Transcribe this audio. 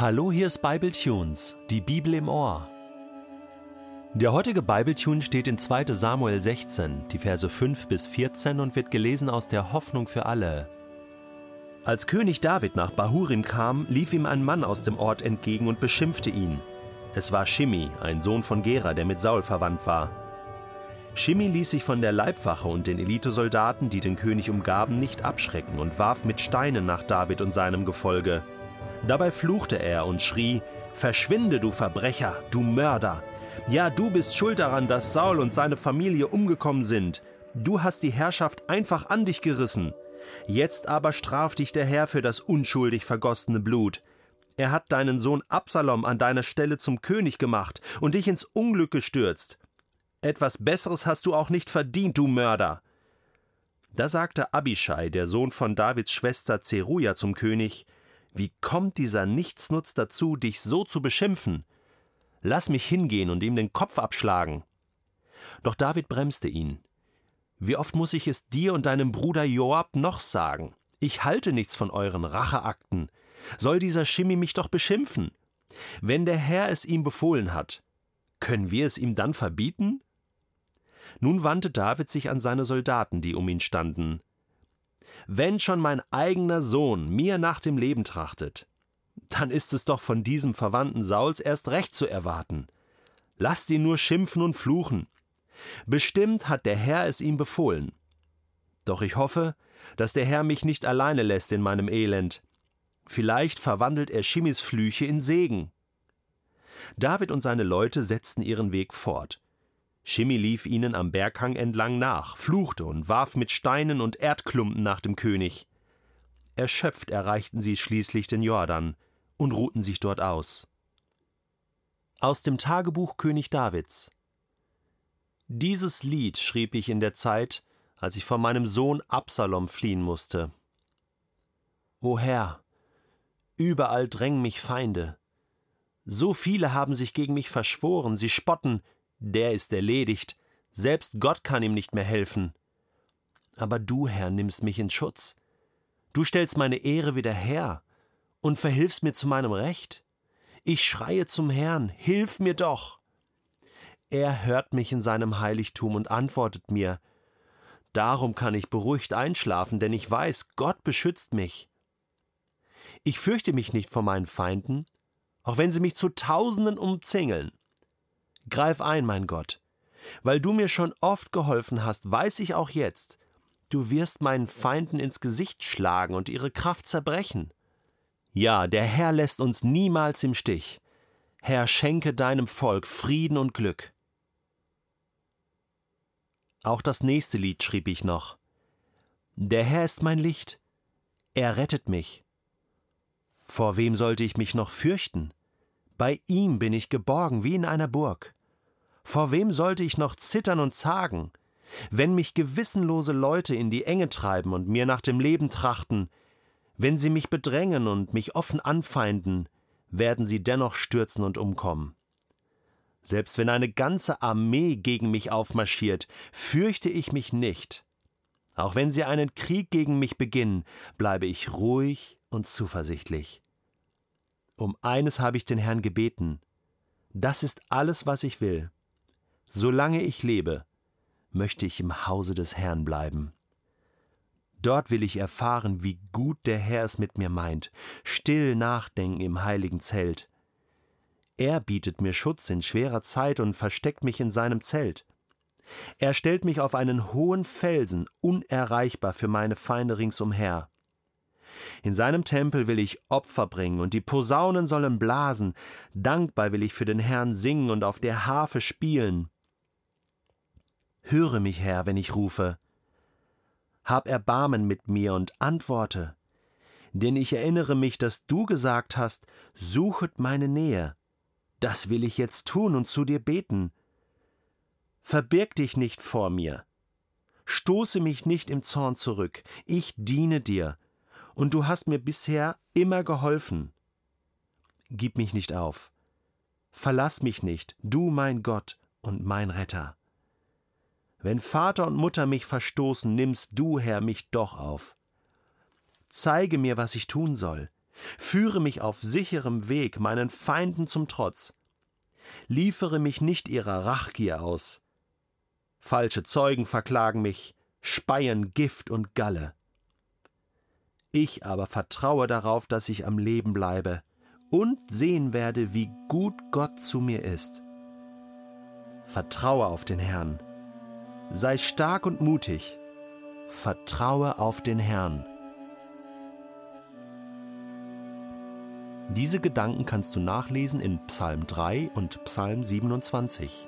Hallo, hier ist Bible Tunes, die Bibel im Ohr. Der heutige Bibletune steht in 2. Samuel 16, die Verse 5 bis 14 und wird gelesen aus der Hoffnung für alle. Als König David nach Bahurim kam, lief ihm ein Mann aus dem Ort entgegen und beschimpfte ihn. Es war Shimi, ein Sohn von Gera, der mit Saul verwandt war. Shimi ließ sich von der Leibwache und den Elitesoldaten, die den König umgaben, nicht abschrecken und warf mit Steinen nach David und seinem Gefolge. Dabei fluchte er und schrie, Verschwinde, du Verbrecher, du Mörder! Ja, du bist schuld daran, dass Saul und seine Familie umgekommen sind. Du hast die Herrschaft einfach an dich gerissen. Jetzt aber straft dich der Herr für das unschuldig vergossene Blut. Er hat deinen Sohn Absalom an deiner Stelle zum König gemacht und dich ins Unglück gestürzt. Etwas Besseres hast du auch nicht verdient, du Mörder. Da sagte Abishai, der Sohn von Davids Schwester Zeruja, zum König: wie kommt dieser Nichtsnutz dazu, dich so zu beschimpfen? Lass mich hingehen und ihm den Kopf abschlagen. Doch David bremste ihn. Wie oft muss ich es dir und deinem Bruder Joab noch sagen? Ich halte nichts von euren Racheakten. Soll dieser Schimmi mich doch beschimpfen? Wenn der Herr es ihm befohlen hat, können wir es ihm dann verbieten? Nun wandte David sich an seine Soldaten, die um ihn standen. Wenn schon mein eigener Sohn mir nach dem Leben trachtet, dann ist es doch von diesem Verwandten Sauls erst recht zu erwarten. Lasst ihn nur schimpfen und fluchen. Bestimmt hat der Herr es ihm befohlen. Doch ich hoffe, dass der Herr mich nicht alleine lässt in meinem Elend. Vielleicht verwandelt er Schimis Flüche in Segen. David und seine Leute setzten ihren Weg fort. Schimmi lief ihnen am Berghang entlang nach, fluchte und warf mit Steinen und Erdklumpen nach dem König. Erschöpft erreichten sie schließlich den Jordan und ruhten sich dort aus. Aus dem Tagebuch König Davids Dieses Lied schrieb ich in der Zeit, als ich vor meinem Sohn Absalom fliehen musste. O Herr, überall drängen mich Feinde. So viele haben sich gegen mich verschworen, sie spotten, der ist erledigt, selbst Gott kann ihm nicht mehr helfen. Aber du, Herr, nimmst mich in Schutz. Du stellst meine Ehre wieder her und verhilfst mir zu meinem Recht. Ich schreie zum Herrn, hilf mir doch. Er hört mich in seinem Heiligtum und antwortet mir. Darum kann ich beruhigt einschlafen, denn ich weiß, Gott beschützt mich. Ich fürchte mich nicht vor meinen Feinden, auch wenn sie mich zu Tausenden umzingeln. Greif ein, mein Gott. Weil du mir schon oft geholfen hast, weiß ich auch jetzt, du wirst meinen Feinden ins Gesicht schlagen und ihre Kraft zerbrechen. Ja, der Herr lässt uns niemals im Stich. Herr, schenke deinem Volk Frieden und Glück. Auch das nächste Lied schrieb ich noch. Der Herr ist mein Licht, er rettet mich. Vor wem sollte ich mich noch fürchten? Bei ihm bin ich geborgen wie in einer Burg. Vor wem sollte ich noch zittern und zagen? Wenn mich gewissenlose Leute in die Enge treiben und mir nach dem Leben trachten, wenn sie mich bedrängen und mich offen anfeinden, werden sie dennoch stürzen und umkommen. Selbst wenn eine ganze Armee gegen mich aufmarschiert, fürchte ich mich nicht. Auch wenn sie einen Krieg gegen mich beginnen, bleibe ich ruhig und zuversichtlich. Um eines habe ich den Herrn gebeten. Das ist alles, was ich will. Solange ich lebe, möchte ich im Hause des Herrn bleiben. Dort will ich erfahren, wie gut der Herr es mit mir meint, still nachdenken im heiligen Zelt. Er bietet mir Schutz in schwerer Zeit und versteckt mich in seinem Zelt. Er stellt mich auf einen hohen Felsen, unerreichbar für meine Feinde ringsumher. In seinem Tempel will ich Opfer bringen, und die Posaunen sollen blasen, dankbar will ich für den Herrn singen und auf der Harfe spielen. Höre mich, Herr, wenn ich rufe. Hab Erbarmen mit mir und antworte. Denn ich erinnere mich, dass du gesagt hast, suchet meine Nähe. Das will ich jetzt tun und zu dir beten. Verbirg dich nicht vor mir. Stoße mich nicht im Zorn zurück. Ich diene dir. Und du hast mir bisher immer geholfen. Gib mich nicht auf. Verlass mich nicht, du mein Gott und mein Retter. Wenn Vater und Mutter mich verstoßen, nimmst du, Herr, mich doch auf. Zeige mir, was ich tun soll. Führe mich auf sicherem Weg meinen Feinden zum Trotz. Liefere mich nicht ihrer Rachgier aus. Falsche Zeugen verklagen mich, speien Gift und Galle. Ich aber vertraue darauf, dass ich am Leben bleibe und sehen werde, wie gut Gott zu mir ist. Vertraue auf den Herrn. Sei stark und mutig. Vertraue auf den Herrn. Diese Gedanken kannst du nachlesen in Psalm 3 und Psalm 27.